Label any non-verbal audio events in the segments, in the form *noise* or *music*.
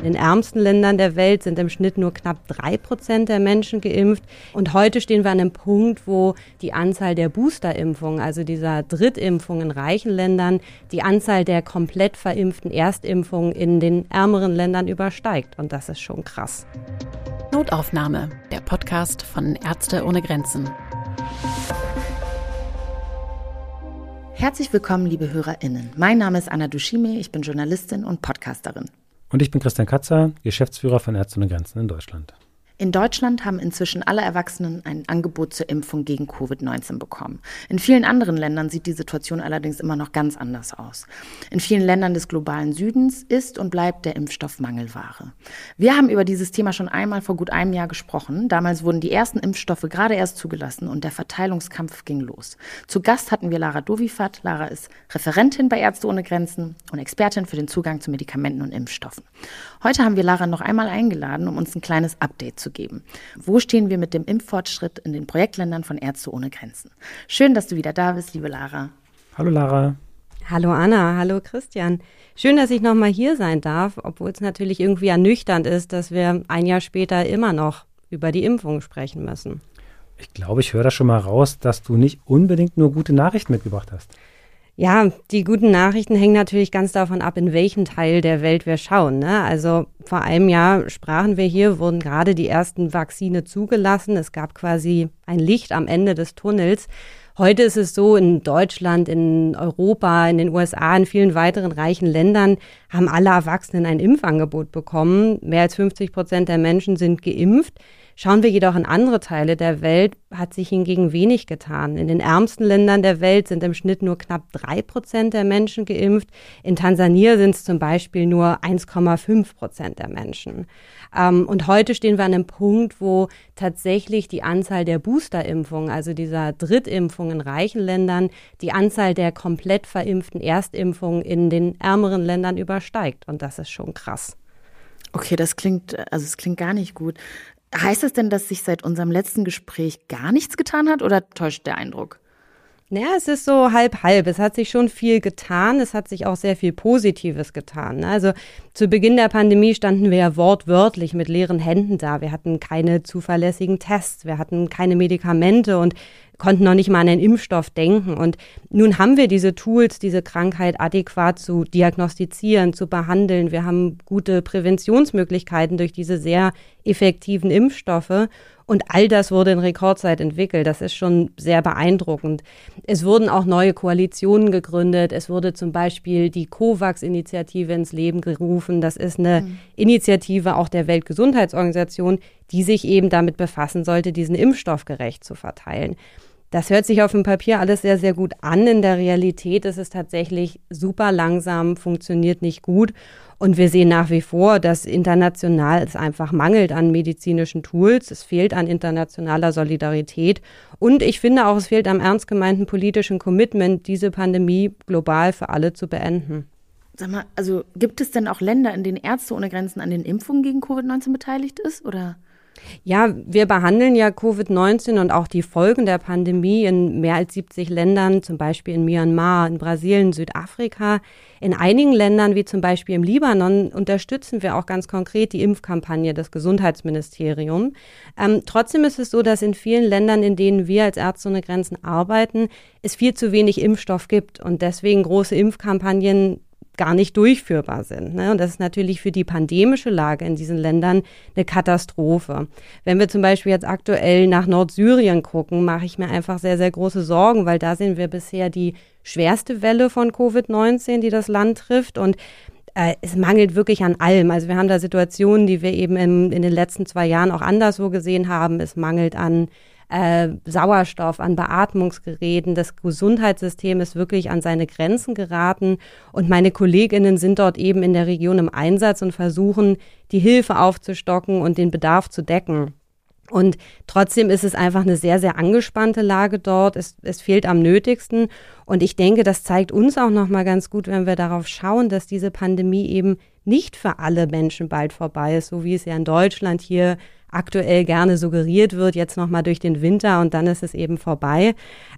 In den ärmsten Ländern der Welt sind im Schnitt nur knapp drei Prozent der Menschen geimpft. Und heute stehen wir an einem Punkt, wo die Anzahl der Boosterimpfungen, also dieser Drittimpfung in reichen Ländern, die Anzahl der komplett verimpften Erstimpfungen in den ärmeren Ländern übersteigt. Und das ist schon krass. Notaufnahme, der Podcast von Ärzte ohne Grenzen. Herzlich willkommen, liebe HörerInnen. Mein Name ist Anna Dushime, ich bin Journalistin und Podcasterin. Und ich bin Christian Katzer, Geschäftsführer von Ärzte ohne Grenzen in Deutschland. In Deutschland haben inzwischen alle Erwachsenen ein Angebot zur Impfung gegen Covid-19 bekommen. In vielen anderen Ländern sieht die Situation allerdings immer noch ganz anders aus. In vielen Ländern des globalen Südens ist und bleibt der Impfstoff Mangelware. Wir haben über dieses Thema schon einmal vor gut einem Jahr gesprochen. Damals wurden die ersten Impfstoffe gerade erst zugelassen und der Verteilungskampf ging los. Zu Gast hatten wir Lara Dovifat. Lara ist Referentin bei Ärzte ohne Grenzen und Expertin für den Zugang zu Medikamenten und Impfstoffen. Heute haben wir Lara noch einmal eingeladen, um uns ein kleines Update zu geben. Wo stehen wir mit dem Impffortschritt in den Projektländern von Ärzte ohne Grenzen? Schön, dass du wieder da bist, liebe Lara. Hallo Lara. Hallo Anna, hallo Christian. Schön, dass ich nochmal hier sein darf, obwohl es natürlich irgendwie ernüchternd ist, dass wir ein Jahr später immer noch über die Impfung sprechen müssen. Ich glaube, ich höre da schon mal raus, dass du nicht unbedingt nur gute Nachrichten mitgebracht hast. Ja, die guten Nachrichten hängen natürlich ganz davon ab, in welchen Teil der Welt wir schauen. Ne? Also vor einem Jahr sprachen wir hier, wurden gerade die ersten Vakzine zugelassen. Es gab quasi ein Licht am Ende des Tunnels. Heute ist es so, in Deutschland, in Europa, in den USA, in vielen weiteren reichen Ländern haben alle Erwachsenen ein Impfangebot bekommen. Mehr als 50 Prozent der Menschen sind geimpft. Schauen wir jedoch in andere Teile der Welt, hat sich hingegen wenig getan. In den ärmsten Ländern der Welt sind im Schnitt nur knapp drei Prozent der Menschen geimpft. In Tansania sind es zum Beispiel nur 1,5 Prozent der Menschen. Ähm, und heute stehen wir an einem Punkt, wo tatsächlich die Anzahl der Boosterimpfungen, also dieser Drittimpfung in reichen Ländern, die Anzahl der komplett verimpften Erstimpfungen in den ärmeren Ländern übersteigt. Und das ist schon krass. Okay, das klingt, also es klingt gar nicht gut. Heißt das denn, dass sich seit unserem letzten Gespräch gar nichts getan hat oder täuscht der Eindruck? Naja, es ist so halb halb. Es hat sich schon viel getan. Es hat sich auch sehr viel Positives getan. Also zu Beginn der Pandemie standen wir ja wortwörtlich mit leeren Händen da. Wir hatten keine zuverlässigen Tests. Wir hatten keine Medikamente und konnten noch nicht mal an einen Impfstoff denken. Und nun haben wir diese Tools, diese Krankheit adäquat zu diagnostizieren, zu behandeln. Wir haben gute Präventionsmöglichkeiten durch diese sehr effektiven Impfstoffe. Und all das wurde in Rekordzeit entwickelt. Das ist schon sehr beeindruckend. Es wurden auch neue Koalitionen gegründet. Es wurde zum Beispiel die COVAX-Initiative ins Leben gerufen. Das ist eine mhm. Initiative auch der Weltgesundheitsorganisation, die sich eben damit befassen sollte, diesen Impfstoff gerecht zu verteilen. Das hört sich auf dem Papier alles sehr, sehr gut an. In der Realität ist es tatsächlich super langsam, funktioniert nicht gut. Und wir sehen nach wie vor, dass international es einfach mangelt an medizinischen Tools. Es fehlt an internationaler Solidarität. Und ich finde auch, es fehlt am ernst gemeinten politischen Commitment, diese Pandemie global für alle zu beenden. Sag mal, also gibt es denn auch Länder, in denen Ärzte ohne Grenzen an den Impfungen gegen Covid-19 beteiligt ist? Oder? Ja, wir behandeln ja Covid-19 und auch die Folgen der Pandemie in mehr als 70 Ländern, zum Beispiel in Myanmar, in Brasilien, Südafrika. In einigen Ländern, wie zum Beispiel im Libanon, unterstützen wir auch ganz konkret die Impfkampagne des Gesundheitsministeriums. Ähm, trotzdem ist es so, dass in vielen Ländern, in denen wir als Ärzte ohne Grenzen arbeiten, es viel zu wenig Impfstoff gibt und deswegen große Impfkampagnen gar nicht durchführbar sind. Ne? Und das ist natürlich für die pandemische Lage in diesen Ländern eine Katastrophe. Wenn wir zum Beispiel jetzt aktuell nach Nordsyrien gucken, mache ich mir einfach sehr, sehr große Sorgen, weil da sehen wir bisher die schwerste Welle von Covid-19, die das Land trifft. Und äh, es mangelt wirklich an allem. Also wir haben da Situationen, die wir eben in, in den letzten zwei Jahren auch anderswo gesehen haben. Es mangelt an äh, Sauerstoff, an Beatmungsgeräten. Das Gesundheitssystem ist wirklich an seine Grenzen geraten. Und meine Kolleginnen sind dort eben in der Region im Einsatz und versuchen, die Hilfe aufzustocken und den Bedarf zu decken. Und trotzdem ist es einfach eine sehr, sehr angespannte Lage dort. Es, es fehlt am nötigsten. Und ich denke, das zeigt uns auch nochmal ganz gut, wenn wir darauf schauen, dass diese Pandemie eben nicht für alle Menschen bald vorbei ist, so wie es ja in Deutschland hier aktuell gerne suggeriert wird, jetzt nochmal durch den Winter und dann ist es eben vorbei.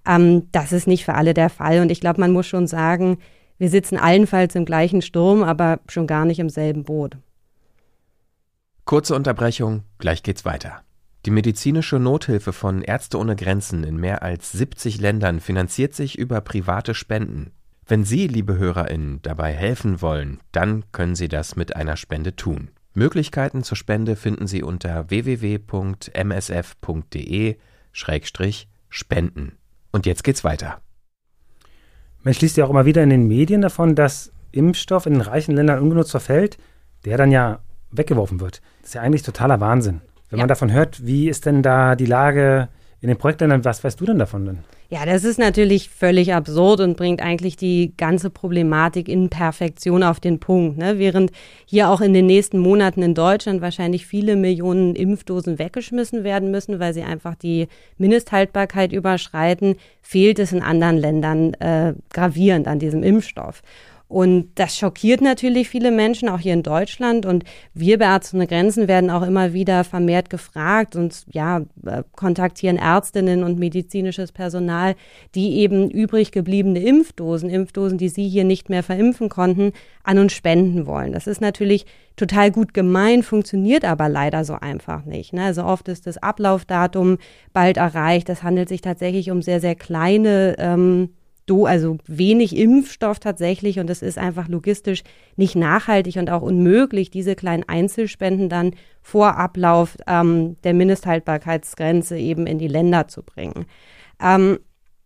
Ähm, das ist nicht für alle der Fall. Und ich glaube, man muss schon sagen, wir sitzen allenfalls im gleichen Sturm, aber schon gar nicht im selben Boot. Kurze Unterbrechung, gleich geht's weiter. Die medizinische Nothilfe von Ärzte ohne Grenzen in mehr als 70 Ländern finanziert sich über private Spenden. Wenn Sie, liebe Hörerinnen, dabei helfen wollen, dann können Sie das mit einer Spende tun. Möglichkeiten zur Spende finden Sie unter www.msf.de-spenden. Und jetzt geht's weiter. Man schließt ja auch immer wieder in den Medien davon, dass Impfstoff in den reichen Ländern ungenutzt verfällt, der dann ja weggeworfen wird. Das ist ja eigentlich totaler Wahnsinn. Wenn ja. man davon hört, wie ist denn da die Lage in den Projektländern, was weißt du denn davon denn? Ja, das ist natürlich völlig absurd und bringt eigentlich die ganze Problematik in Perfektion auf den Punkt. Ne? Während hier auch in den nächsten Monaten in Deutschland wahrscheinlich viele Millionen Impfdosen weggeschmissen werden müssen, weil sie einfach die Mindesthaltbarkeit überschreiten, fehlt es in anderen Ländern äh, gravierend an diesem Impfstoff. Und das schockiert natürlich viele Menschen, auch hier in Deutschland. Und wir bei Ärzte ohne Grenzen werden auch immer wieder vermehrt gefragt und ja, äh, kontaktieren Ärztinnen und medizinisches Personal, die eben übrig gebliebene Impfdosen, Impfdosen, die sie hier nicht mehr verimpfen konnten, an uns spenden wollen. Das ist natürlich total gut gemeint, funktioniert aber leider so einfach nicht. Ne? Also oft ist das Ablaufdatum bald erreicht. Das handelt sich tatsächlich um sehr, sehr kleine ähm, do, also wenig Impfstoff tatsächlich und es ist einfach logistisch nicht nachhaltig und auch unmöglich, diese kleinen Einzelspenden dann vor Ablauf ähm, der Mindesthaltbarkeitsgrenze eben in die Länder zu bringen. Ähm,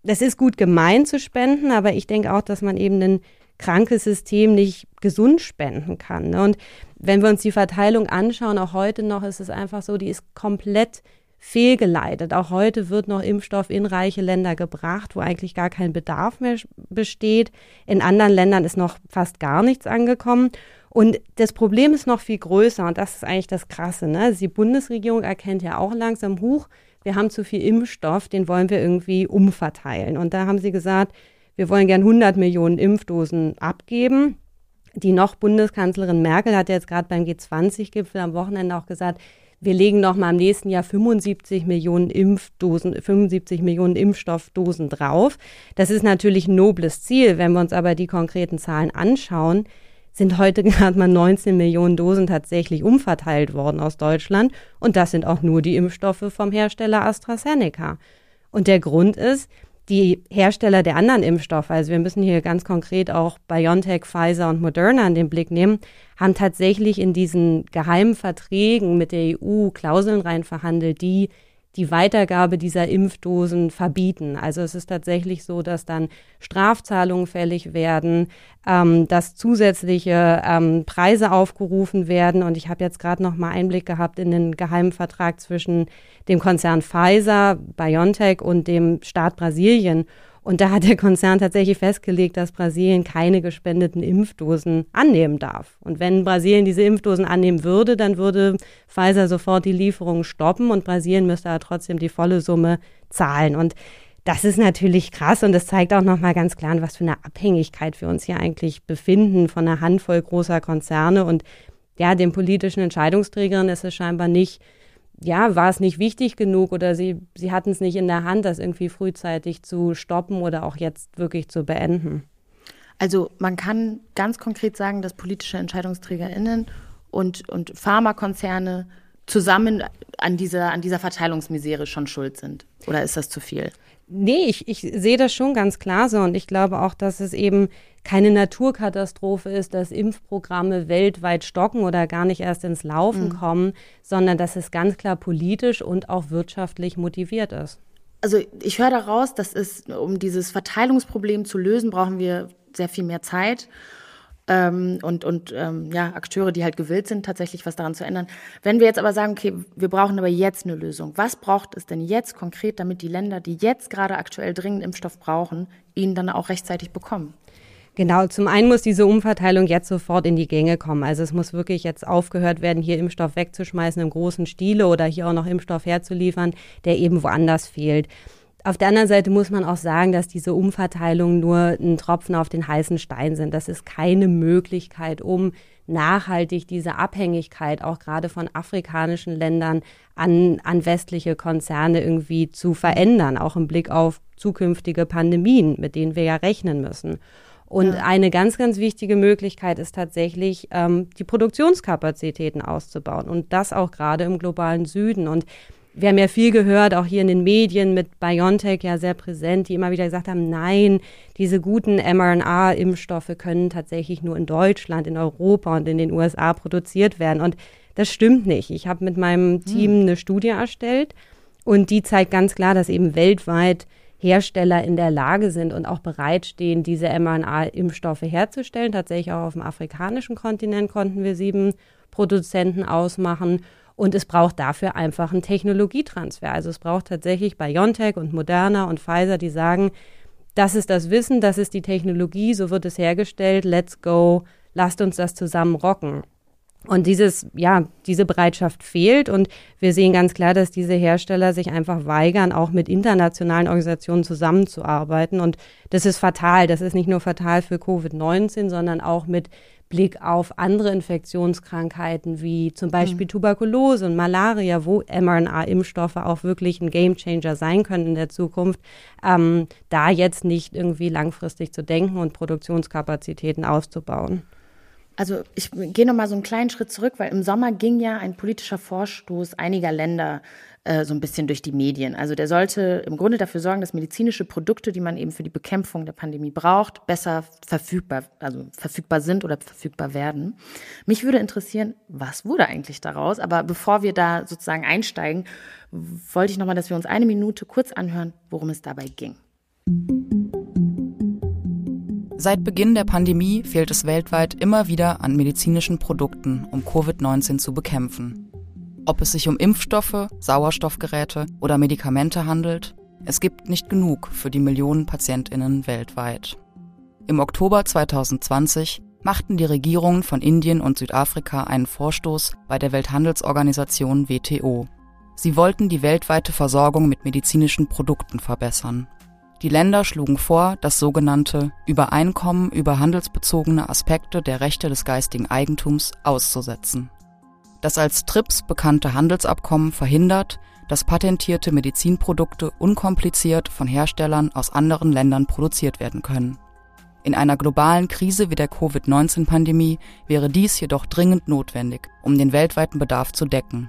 das ist gut gemeint zu spenden, aber ich denke auch, dass man eben ein krankes System nicht gesund spenden kann. Ne? Und wenn wir uns die Verteilung anschauen, auch heute noch, ist es einfach so, die ist komplett fehlgeleitet. Auch heute wird noch Impfstoff in reiche Länder gebracht, wo eigentlich gar kein Bedarf mehr besteht. In anderen Ländern ist noch fast gar nichts angekommen. Und das Problem ist noch viel größer und das ist eigentlich das Krasse. Ne? Die Bundesregierung erkennt ja auch langsam, hoch, wir haben zu viel Impfstoff, den wollen wir irgendwie umverteilen. Und da haben sie gesagt, wir wollen gern 100 Millionen Impfdosen abgeben. Die noch Bundeskanzlerin Merkel hat jetzt gerade beim G20-Gipfel am Wochenende auch gesagt, wir legen noch mal im nächsten Jahr 75 Millionen Impfdosen, 75 Millionen Impfstoffdosen drauf. Das ist natürlich ein nobles Ziel. Wenn wir uns aber die konkreten Zahlen anschauen, sind heute *laughs* gerade mal 19 Millionen Dosen tatsächlich umverteilt worden aus Deutschland. Und das sind auch nur die Impfstoffe vom Hersteller AstraZeneca. Und der Grund ist, die Hersteller der anderen Impfstoffe, also wir müssen hier ganz konkret auch BioNTech, Pfizer und Moderna in den Blick nehmen, haben tatsächlich in diesen geheimen Verträgen mit der EU Klauseln rein verhandelt, die die Weitergabe dieser Impfdosen verbieten. Also es ist tatsächlich so, dass dann Strafzahlungen fällig werden, ähm, dass zusätzliche ähm, Preise aufgerufen werden. Und ich habe jetzt gerade noch mal Einblick gehabt in den geheimen Vertrag zwischen dem Konzern Pfizer, BioNTech und dem Staat Brasilien. Und da hat der Konzern tatsächlich festgelegt, dass Brasilien keine gespendeten Impfdosen annehmen darf. Und wenn Brasilien diese Impfdosen annehmen würde, dann würde Pfizer sofort die Lieferungen stoppen und Brasilien müsste aber trotzdem die volle Summe zahlen. Und das ist natürlich krass und das zeigt auch nochmal ganz klar, was für eine Abhängigkeit wir uns hier eigentlich befinden von einer Handvoll großer Konzerne. Und ja, den politischen Entscheidungsträgern ist es scheinbar nicht ja, war es nicht wichtig genug oder sie, sie hatten es nicht in der Hand, das irgendwie frühzeitig zu stoppen oder auch jetzt wirklich zu beenden? Also man kann ganz konkret sagen, dass politische EntscheidungsträgerInnen und, und Pharmakonzerne zusammen an dieser, an dieser Verteilungsmisere schon schuld sind. Oder ist das zu viel? Nee, ich, ich sehe das schon ganz klar so und ich glaube auch, dass es eben keine Naturkatastrophe ist, dass Impfprogramme weltweit stocken oder gar nicht erst ins Laufen mhm. kommen, sondern dass es ganz klar politisch und auch wirtschaftlich motiviert ist. Also ich höre daraus, dass es, um dieses Verteilungsproblem zu lösen, brauchen wir sehr viel mehr Zeit ähm, und, und ähm, ja, Akteure, die halt gewillt sind, tatsächlich was daran zu ändern. Wenn wir jetzt aber sagen, okay, wir brauchen aber jetzt eine Lösung, was braucht es denn jetzt konkret, damit die Länder, die jetzt gerade aktuell dringend Impfstoff brauchen, ihn dann auch rechtzeitig bekommen? Genau, zum einen muss diese Umverteilung jetzt sofort in die Gänge kommen. Also es muss wirklich jetzt aufgehört werden, hier Impfstoff wegzuschmeißen im großen Stile oder hier auch noch Impfstoff herzuliefern, der eben woanders fehlt. Auf der anderen Seite muss man auch sagen, dass diese Umverteilungen nur ein Tropfen auf den heißen Stein sind. Das ist keine Möglichkeit, um nachhaltig diese Abhängigkeit auch gerade von afrikanischen Ländern an, an westliche Konzerne irgendwie zu verändern, auch im Blick auf zukünftige Pandemien, mit denen wir ja rechnen müssen. Und ja. eine ganz, ganz wichtige Möglichkeit ist tatsächlich, ähm, die Produktionskapazitäten auszubauen und das auch gerade im globalen Süden. Und wir haben ja viel gehört, auch hier in den Medien mit BioNTech ja sehr präsent, die immer wieder gesagt haben, nein, diese guten mRNA-Impfstoffe können tatsächlich nur in Deutschland, in Europa und in den USA produziert werden. Und das stimmt nicht. Ich habe mit meinem Team hm. eine Studie erstellt und die zeigt ganz klar, dass eben weltweit Hersteller in der Lage sind und auch bereitstehen, diese mRNA-Impfstoffe herzustellen. Tatsächlich auch auf dem afrikanischen Kontinent konnten wir sieben Produzenten ausmachen. Und es braucht dafür einfach einen Technologietransfer. Also es braucht tatsächlich BioNTech und Moderna und Pfizer, die sagen, das ist das Wissen, das ist die Technologie, so wird es hergestellt, let's go, lasst uns das zusammen rocken. Und dieses, ja, diese Bereitschaft fehlt und wir sehen ganz klar, dass diese Hersteller sich einfach weigern, auch mit internationalen Organisationen zusammenzuarbeiten. Und das ist fatal. Das ist nicht nur fatal für Covid-19, sondern auch mit Blick auf andere Infektionskrankheiten wie zum Beispiel mhm. Tuberkulose und Malaria, wo mRNA-Impfstoffe auch wirklich ein Gamechanger sein können in der Zukunft, ähm, da jetzt nicht irgendwie langfristig zu denken und Produktionskapazitäten auszubauen. Also ich gehe noch mal so einen kleinen Schritt zurück, weil im Sommer ging ja ein politischer Vorstoß einiger Länder äh, so ein bisschen durch die Medien. Also der sollte im Grunde dafür sorgen, dass medizinische Produkte, die man eben für die Bekämpfung der Pandemie braucht, besser verfügbar, also verfügbar sind oder verfügbar werden. Mich würde interessieren, was wurde eigentlich daraus? Aber bevor wir da sozusagen einsteigen, wollte ich noch mal, dass wir uns eine Minute kurz anhören, worum es dabei ging. Seit Beginn der Pandemie fehlt es weltweit immer wieder an medizinischen Produkten, um Covid-19 zu bekämpfen. Ob es sich um Impfstoffe, Sauerstoffgeräte oder Medikamente handelt, es gibt nicht genug für die Millionen Patientinnen weltweit. Im Oktober 2020 machten die Regierungen von Indien und Südafrika einen Vorstoß bei der Welthandelsorganisation WTO. Sie wollten die weltweite Versorgung mit medizinischen Produkten verbessern. Die Länder schlugen vor, das sogenannte Übereinkommen über handelsbezogene Aspekte der Rechte des geistigen Eigentums auszusetzen. Das als TRIPS bekannte Handelsabkommen verhindert, dass patentierte Medizinprodukte unkompliziert von Herstellern aus anderen Ländern produziert werden können. In einer globalen Krise wie der Covid-19-Pandemie wäre dies jedoch dringend notwendig, um den weltweiten Bedarf zu decken.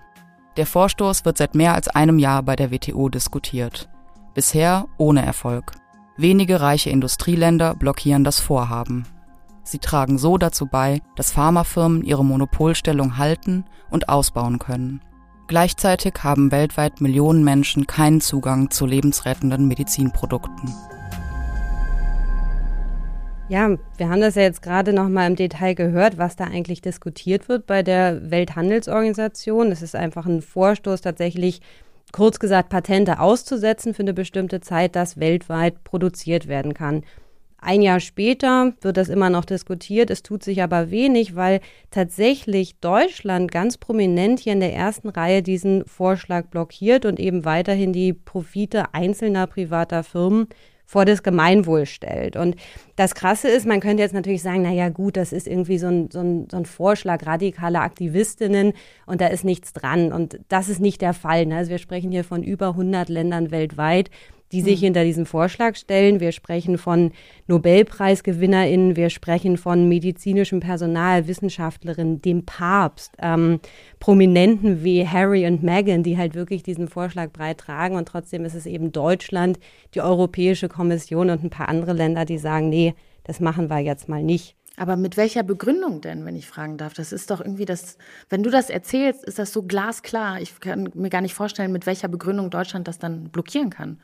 Der Vorstoß wird seit mehr als einem Jahr bei der WTO diskutiert bisher ohne Erfolg. Wenige reiche Industrieländer blockieren das Vorhaben. Sie tragen so dazu bei, dass Pharmafirmen ihre Monopolstellung halten und ausbauen können. Gleichzeitig haben weltweit Millionen Menschen keinen Zugang zu lebensrettenden Medizinprodukten. Ja, wir haben das ja jetzt gerade noch mal im Detail gehört, was da eigentlich diskutiert wird bei der Welthandelsorganisation. Es ist einfach ein Vorstoß tatsächlich kurz gesagt Patente auszusetzen für eine bestimmte Zeit, das weltweit produziert werden kann. Ein Jahr später wird das immer noch diskutiert. Es tut sich aber wenig, weil tatsächlich Deutschland ganz prominent hier in der ersten Reihe diesen Vorschlag blockiert und eben weiterhin die Profite einzelner privater Firmen vor das Gemeinwohl stellt. Und das Krasse ist, man könnte jetzt natürlich sagen, na ja, gut, das ist irgendwie so ein, so ein, so ein Vorschlag radikaler Aktivistinnen und da ist nichts dran. Und das ist nicht der Fall. Ne? Also wir sprechen hier von über 100 Ländern weltweit, die sich hm. hinter diesem Vorschlag stellen. Wir sprechen von Nobelpreisgewinnerinnen, wir sprechen von medizinischem Personal, Wissenschaftlerinnen, dem Papst, ähm, Prominenten wie Harry und Meghan, die halt wirklich diesen Vorschlag breit tragen. Und trotzdem ist es eben Deutschland, die Europäische Kommission und ein paar andere Länder, die sagen, nee, das machen wir jetzt mal nicht. Aber mit welcher Begründung denn, wenn ich fragen darf? Das ist doch irgendwie das, wenn du das erzählst, ist das so glasklar. Ich kann mir gar nicht vorstellen, mit welcher Begründung Deutschland das dann blockieren kann.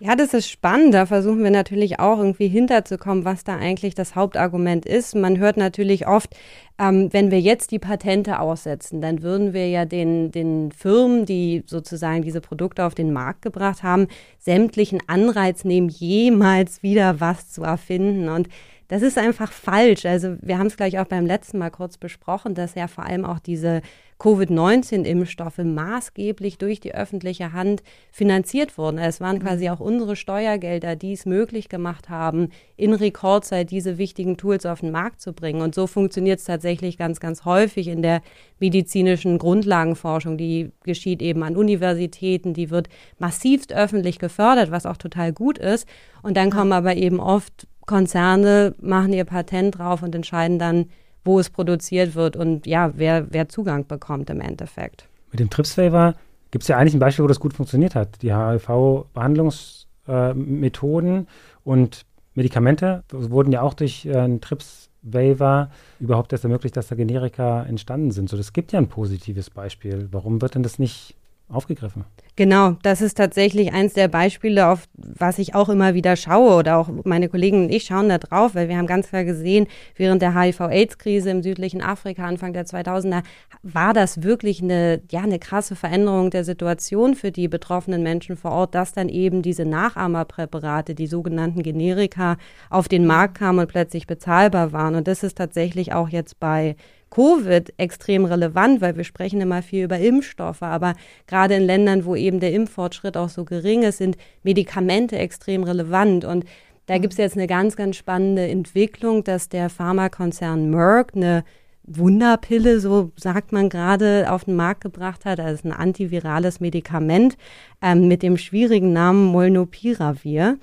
Ja, das ist spannend. Da versuchen wir natürlich auch irgendwie hinterzukommen, was da eigentlich das Hauptargument ist. Man hört natürlich oft, ähm, wenn wir jetzt die Patente aussetzen, dann würden wir ja den, den Firmen, die sozusagen diese Produkte auf den Markt gebracht haben, sämtlichen Anreiz nehmen, jemals wieder was zu erfinden. Und das ist einfach falsch. Also wir haben es gleich auch beim letzten Mal kurz besprochen, dass ja vor allem auch diese Covid-19-Impfstoffe maßgeblich durch die öffentliche Hand finanziert wurden. Es waren quasi mhm. auch unsere Steuergelder, die es möglich gemacht haben, in Rekordzeit diese wichtigen Tools auf den Markt zu bringen. Und so funktioniert es tatsächlich ganz, ganz häufig in der medizinischen Grundlagenforschung. Die geschieht eben an Universitäten, die wird massivst öffentlich gefördert, was auch total gut ist. Und dann kommen aber eben oft Konzerne machen ihr Patent drauf und entscheiden dann, wo es produziert wird und ja, wer, wer Zugang bekommt im Endeffekt. Mit dem TRIPS-Waiver gibt es ja eigentlich ein Beispiel, wo das gut funktioniert hat. Die HIV-Behandlungsmethoden äh, und Medikamente wurden ja auch durch äh, einen TRIPS-Waiver überhaupt erst ermöglicht, dass da Generika entstanden sind. So, das gibt ja ein positives Beispiel. Warum wird denn das nicht aufgegriffen? Genau, das ist tatsächlich eins der Beispiele, auf was ich auch immer wieder schaue oder auch meine Kollegen und ich schauen da drauf, weil wir haben ganz klar gesehen, während der HIV-Aids-Krise im südlichen Afrika Anfang der 2000er war das wirklich eine, ja, eine krasse Veränderung der Situation für die betroffenen Menschen vor Ort, dass dann eben diese Nachahmerpräparate, die sogenannten Generika, auf den Markt kamen und plötzlich bezahlbar waren. Und das ist tatsächlich auch jetzt bei Covid extrem relevant, weil wir sprechen immer viel über Impfstoffe, aber gerade in Ländern, wo eben der Impffortschritt auch so gering ist, sind Medikamente extrem relevant. Und da mhm. gibt es jetzt eine ganz, ganz spannende Entwicklung, dass der Pharmakonzern Merck eine Wunderpille, so sagt man gerade, auf den Markt gebracht hat. Das ist ein antivirales Medikament ähm, mit dem schwierigen Namen Molnupiravir.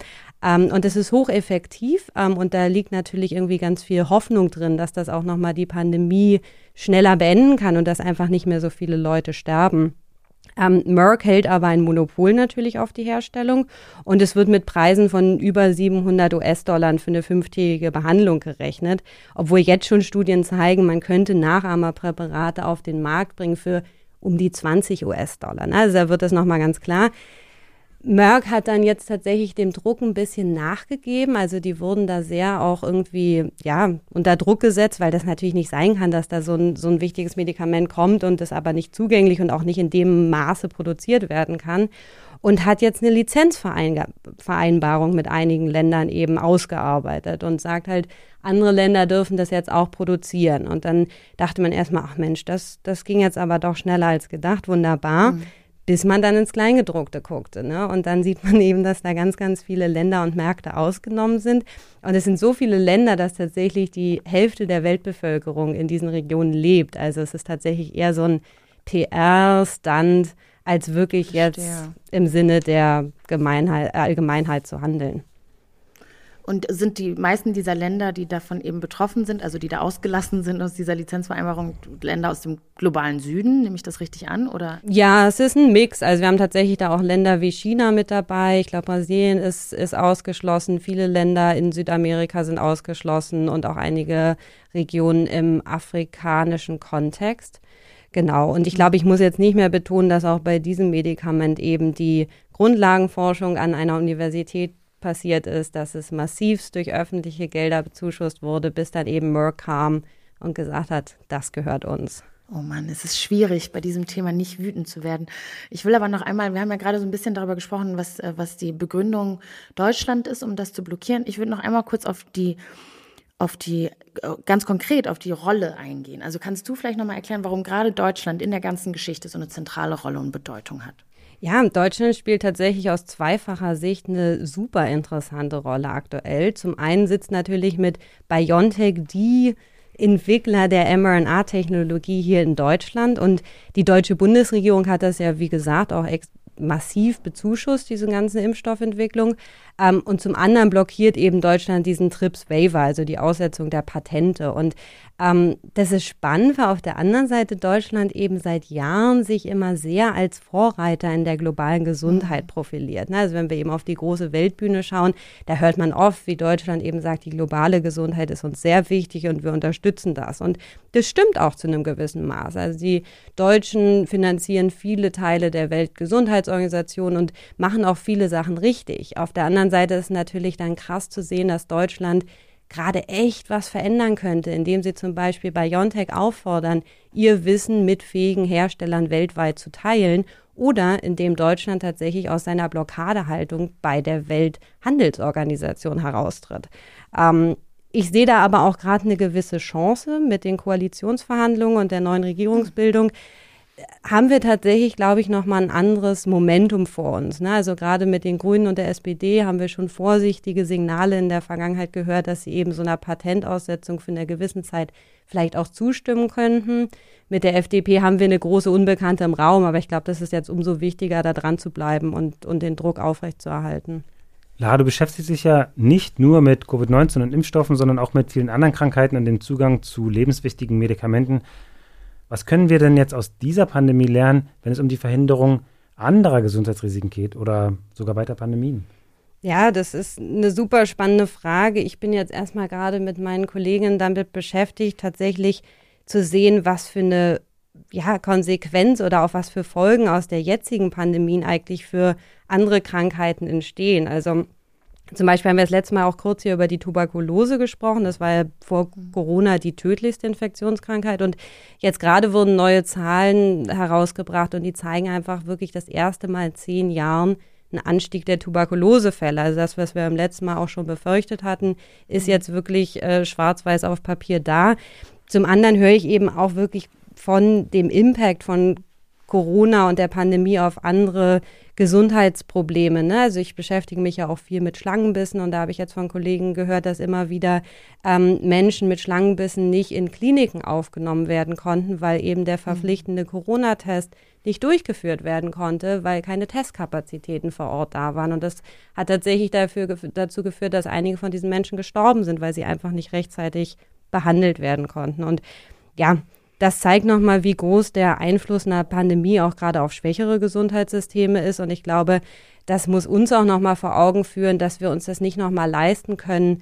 Ähm, und das ist hocheffektiv ähm, und da liegt natürlich irgendwie ganz viel Hoffnung drin, dass das auch nochmal die Pandemie schneller beenden kann und dass einfach nicht mehr so viele Leute sterben. Ähm, Merck hält aber ein Monopol natürlich auf die Herstellung und es wird mit Preisen von über 700 US-Dollar für eine fünftägige Behandlung gerechnet, obwohl jetzt schon Studien zeigen, man könnte Nachahmerpräparate auf den Markt bringen für um die 20 US-Dollar. Ne? Also da wird das nochmal ganz klar. Merck hat dann jetzt tatsächlich dem Druck ein bisschen nachgegeben. Also die wurden da sehr auch irgendwie, ja, unter Druck gesetzt, weil das natürlich nicht sein kann, dass da so ein, so ein wichtiges Medikament kommt und das aber nicht zugänglich und auch nicht in dem Maße produziert werden kann. Und hat jetzt eine Lizenzvereinbarung mit einigen Ländern eben ausgearbeitet und sagt halt, andere Länder dürfen das jetzt auch produzieren. Und dann dachte man erstmal, ach Mensch, das, das ging jetzt aber doch schneller als gedacht, wunderbar. Mhm bis man dann ins Kleingedruckte guckte. Ne? Und dann sieht man eben, dass da ganz, ganz viele Länder und Märkte ausgenommen sind. Und es sind so viele Länder, dass tatsächlich die Hälfte der Weltbevölkerung in diesen Regionen lebt. Also es ist tatsächlich eher so ein PR-Stand, als wirklich jetzt im Sinne der Gemeinheit, Allgemeinheit zu handeln. Und sind die meisten dieser Länder, die davon eben betroffen sind, also die da ausgelassen sind aus dieser Lizenzvereinbarung, Länder aus dem globalen Süden? Nehme ich das richtig an? Oder? Ja, es ist ein Mix. Also wir haben tatsächlich da auch Länder wie China mit dabei. Ich glaube, Brasilien ist, ist ausgeschlossen. Viele Länder in Südamerika sind ausgeschlossen und auch einige Regionen im afrikanischen Kontext. Genau. Und ich glaube, ich muss jetzt nicht mehr betonen, dass auch bei diesem Medikament eben die Grundlagenforschung an einer Universität passiert ist, dass es massivst durch öffentliche Gelder bezuschusst wurde, bis dann eben Merck kam und gesagt hat, das gehört uns. Oh Mann, es ist schwierig, bei diesem Thema nicht wütend zu werden. Ich will aber noch einmal, wir haben ja gerade so ein bisschen darüber gesprochen, was, äh, was die Begründung Deutschland ist, um das zu blockieren. Ich würde noch einmal kurz auf die, auf die, äh, ganz konkret auf die Rolle eingehen. Also kannst du vielleicht nochmal erklären, warum gerade Deutschland in der ganzen Geschichte so eine zentrale Rolle und Bedeutung hat? Ja, Deutschland spielt tatsächlich aus zweifacher Sicht eine super interessante Rolle aktuell. Zum einen sitzt natürlich mit BioNTech die Entwickler der mRNA-Technologie hier in Deutschland und die deutsche Bundesregierung hat das ja, wie gesagt, auch massiv bezuschusst, diese ganze Impfstoffentwicklung. Ähm, und zum anderen blockiert eben Deutschland diesen TRIPS-Waiver, also die Aussetzung der Patente. Und ähm, das ist spannend, weil auf der anderen Seite Deutschland eben seit Jahren sich immer sehr als Vorreiter in der globalen Gesundheit mhm. profiliert. Ne? Also wenn wir eben auf die große Weltbühne schauen, da hört man oft, wie Deutschland eben sagt, die globale Gesundheit ist uns sehr wichtig und wir unterstützen das. Und das stimmt auch zu einem gewissen Maß. Also die Deutschen finanzieren viele Teile der Weltgesundheitsorganisation und machen auch viele Sachen richtig. Auf der anderen Seite ist natürlich dann krass zu sehen, dass Deutschland gerade echt was verändern könnte, indem sie zum Beispiel bei Biontech auffordern, ihr Wissen mit fähigen Herstellern weltweit zu teilen oder indem Deutschland tatsächlich aus seiner Blockadehaltung bei der Welthandelsorganisation heraustritt. Ähm, ich sehe da aber auch gerade eine gewisse Chance mit den Koalitionsverhandlungen und der neuen Regierungsbildung. Haben wir tatsächlich, glaube ich, nochmal ein anderes Momentum vor uns. Ne? Also gerade mit den Grünen und der SPD haben wir schon vorsichtige Signale in der Vergangenheit gehört, dass sie eben so einer Patentaussetzung für eine gewissen Zeit vielleicht auch zustimmen könnten. Mit der FDP haben wir eine große Unbekannte im Raum, aber ich glaube, das ist jetzt umso wichtiger, da dran zu bleiben und, und den Druck aufrechtzuerhalten. Lara, du beschäftigst dich ja nicht nur mit Covid-19 und Impfstoffen, sondern auch mit vielen anderen Krankheiten und dem Zugang zu lebenswichtigen Medikamenten. Was können wir denn jetzt aus dieser Pandemie lernen, wenn es um die Verhinderung anderer Gesundheitsrisiken geht oder sogar weiter Pandemien? Ja, das ist eine super spannende Frage. Ich bin jetzt erstmal gerade mit meinen Kolleginnen damit beschäftigt, tatsächlich zu sehen, was für eine ja, Konsequenz oder auch was für Folgen aus der jetzigen Pandemie eigentlich für andere Krankheiten entstehen. Also zum Beispiel haben wir das letzte Mal auch kurz hier über die Tuberkulose gesprochen. Das war ja vor Corona die tödlichste Infektionskrankheit. Und jetzt gerade wurden neue Zahlen herausgebracht und die zeigen einfach wirklich das erste Mal in zehn Jahren einen Anstieg der Tuberkulosefälle. Also das, was wir im letzten Mal auch schon befürchtet hatten, ist jetzt wirklich äh, schwarz-weiß auf Papier da. Zum anderen höre ich eben auch wirklich von dem Impact von Corona und der Pandemie auf andere Gesundheitsprobleme. Ne? Also ich beschäftige mich ja auch viel mit Schlangenbissen und da habe ich jetzt von Kollegen gehört, dass immer wieder ähm, Menschen mit Schlangenbissen nicht in Kliniken aufgenommen werden konnten, weil eben der mhm. verpflichtende Corona-Test nicht durchgeführt werden konnte, weil keine Testkapazitäten vor Ort da waren. Und das hat tatsächlich dafür, dazu geführt, dass einige von diesen Menschen gestorben sind, weil sie einfach nicht rechtzeitig behandelt werden konnten. Und ja, das zeigt nochmal, wie groß der Einfluss einer Pandemie auch gerade auf schwächere Gesundheitssysteme ist. Und ich glaube, das muss uns auch nochmal vor Augen führen, dass wir uns das nicht nochmal leisten können,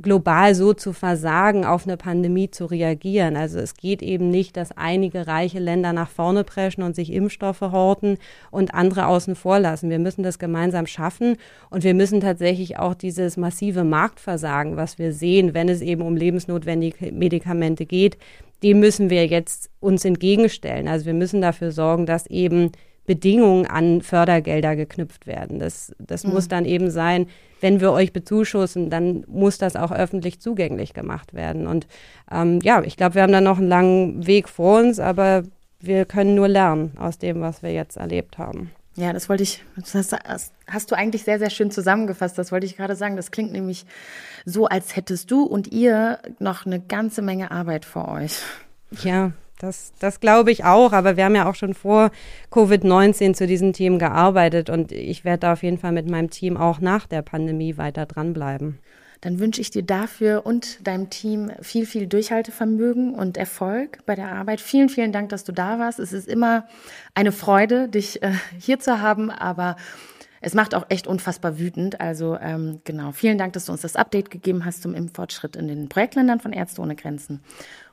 global so zu versagen, auf eine Pandemie zu reagieren. Also es geht eben nicht, dass einige reiche Länder nach vorne preschen und sich Impfstoffe horten und andere außen vor lassen. Wir müssen das gemeinsam schaffen und wir müssen tatsächlich auch dieses massive Marktversagen, was wir sehen, wenn es eben um lebensnotwendige Medikamente geht, dem müssen wir jetzt uns entgegenstellen. Also wir müssen dafür sorgen, dass eben Bedingungen an Fördergelder geknüpft werden. Das, das mhm. muss dann eben sein, wenn wir euch bezuschussen, dann muss das auch öffentlich zugänglich gemacht werden. Und ähm, ja, ich glaube, wir haben da noch einen langen Weg vor uns, aber wir können nur lernen aus dem, was wir jetzt erlebt haben. Ja, das wollte ich, das hast du eigentlich sehr, sehr schön zusammengefasst. Das wollte ich gerade sagen. Das klingt nämlich so, als hättest du und ihr noch eine ganze Menge Arbeit vor euch. Ja, das, das glaube ich auch, aber wir haben ja auch schon vor Covid-19 zu diesen Themen gearbeitet und ich werde da auf jeden Fall mit meinem Team auch nach der Pandemie weiter dranbleiben dann wünsche ich dir dafür und deinem Team viel, viel Durchhaltevermögen und Erfolg bei der Arbeit. Vielen, vielen Dank, dass du da warst. Es ist immer eine Freude, dich äh, hier zu haben, aber es macht auch echt unfassbar wütend. Also ähm, genau, vielen Dank, dass du uns das Update gegeben hast zum Impffortschritt in den Projektländern von Ärzte ohne Grenzen.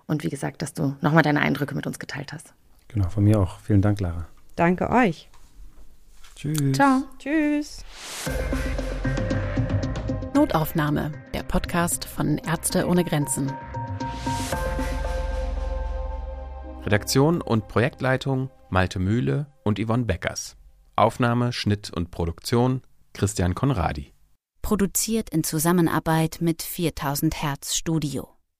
Und wie gesagt, dass du nochmal deine Eindrücke mit uns geteilt hast. Genau, von mir auch. Vielen Dank, Lara. Danke euch. Tschüss. Ciao. Tschüss. Notaufnahme, der Podcast von Ärzte ohne Grenzen. Redaktion und Projektleitung Malte Mühle und Yvonne Beckers. Aufnahme, Schnitt und Produktion Christian Konradi. Produziert in Zusammenarbeit mit 4000 Hertz Studio.